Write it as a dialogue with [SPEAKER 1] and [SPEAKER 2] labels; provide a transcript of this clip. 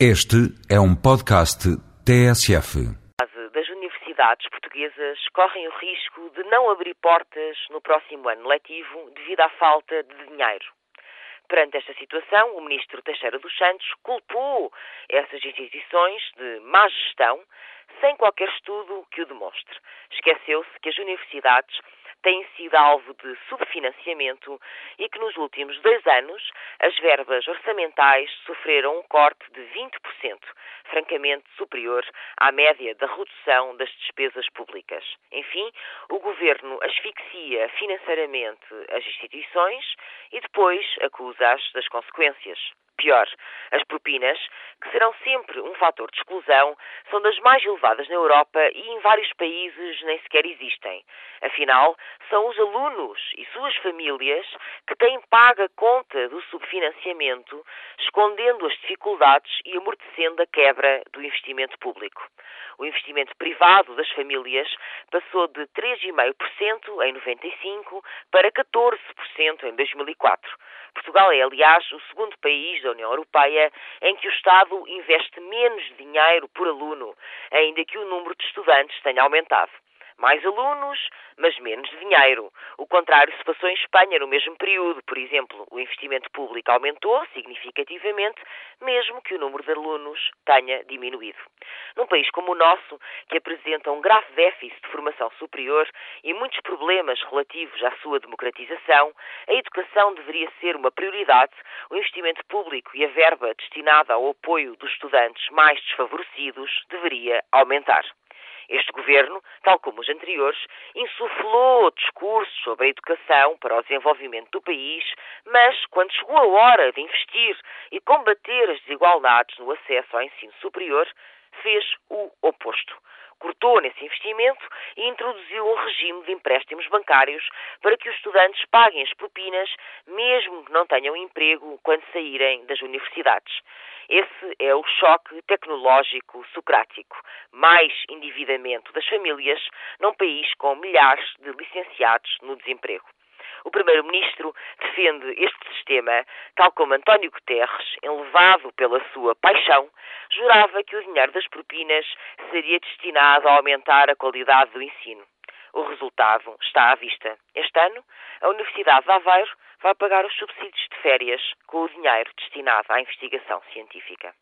[SPEAKER 1] Este é um podcast TSF.
[SPEAKER 2] Das universidades portuguesas correm o risco de não abrir portas no próximo ano letivo devido à falta de dinheiro. Perante esta situação, o ministro Teixeira dos Santos culpou essas instituições de má gestão, sem qualquer estudo que o demonstre. Esqueceu-se que as universidades têm sido alvo de subfinanciamento e que nos últimos dois anos as verbas orçamentais sofreram um corte de 20%, francamente superior à média da redução das despesas públicas. Enfim, o governo asfixia financeiramente as instituições e depois acusa-as das consequências. Pior, as propinas, que serão sempre um fator de exclusão, são das mais elevadas na Europa e em vários países nem sequer existem. Afinal, são os alunos e suas famílias que têm paga conta do subfinanciamento, escondendo as dificuldades e amortecendo a quebra do investimento público. O investimento privado das famílias passou de 3,5% em 95 para 14% em 2004. Portugal é, aliás, o segundo país da União Europeia em que o Estado investe menos dinheiro por aluno, ainda que o número de estudantes tenha aumentado. Mais alunos, mas menos dinheiro. O contrário se passou em Espanha no mesmo período. Por exemplo, o investimento público aumentou significativamente, mesmo que o número de alunos tenha diminuído. Num país como o nosso, que apresenta um grave déficit de formação superior e muitos problemas relativos à sua democratização, a educação deveria ser uma prioridade, o investimento público e a verba destinada ao apoio dos estudantes mais desfavorecidos deveria aumentar. Este governo, tal como os anteriores, insuflou discursos sobre a educação para o desenvolvimento do país, mas quando chegou a hora de investir e combater as desigualdades no acesso ao ensino superior, fez o oposto. Cortou nesse investimento e introduziu um regime de empréstimos bancários para que os estudantes paguem as propinas, mesmo que não tenham emprego quando saírem das universidades. Esse é o choque tecnológico socrático. Mais endividamento das famílias num país com milhares de licenciados no desemprego. O Primeiro-Ministro defende este sistema, tal como António Guterres, enlevado pela sua paixão, jurava que o dinheiro das propinas seria destinado a aumentar a qualidade do ensino. O resultado está à vista. Este ano, a Universidade de Aveiro vai pagar os subsídios férias com o dinheiro destinado à investigação científica.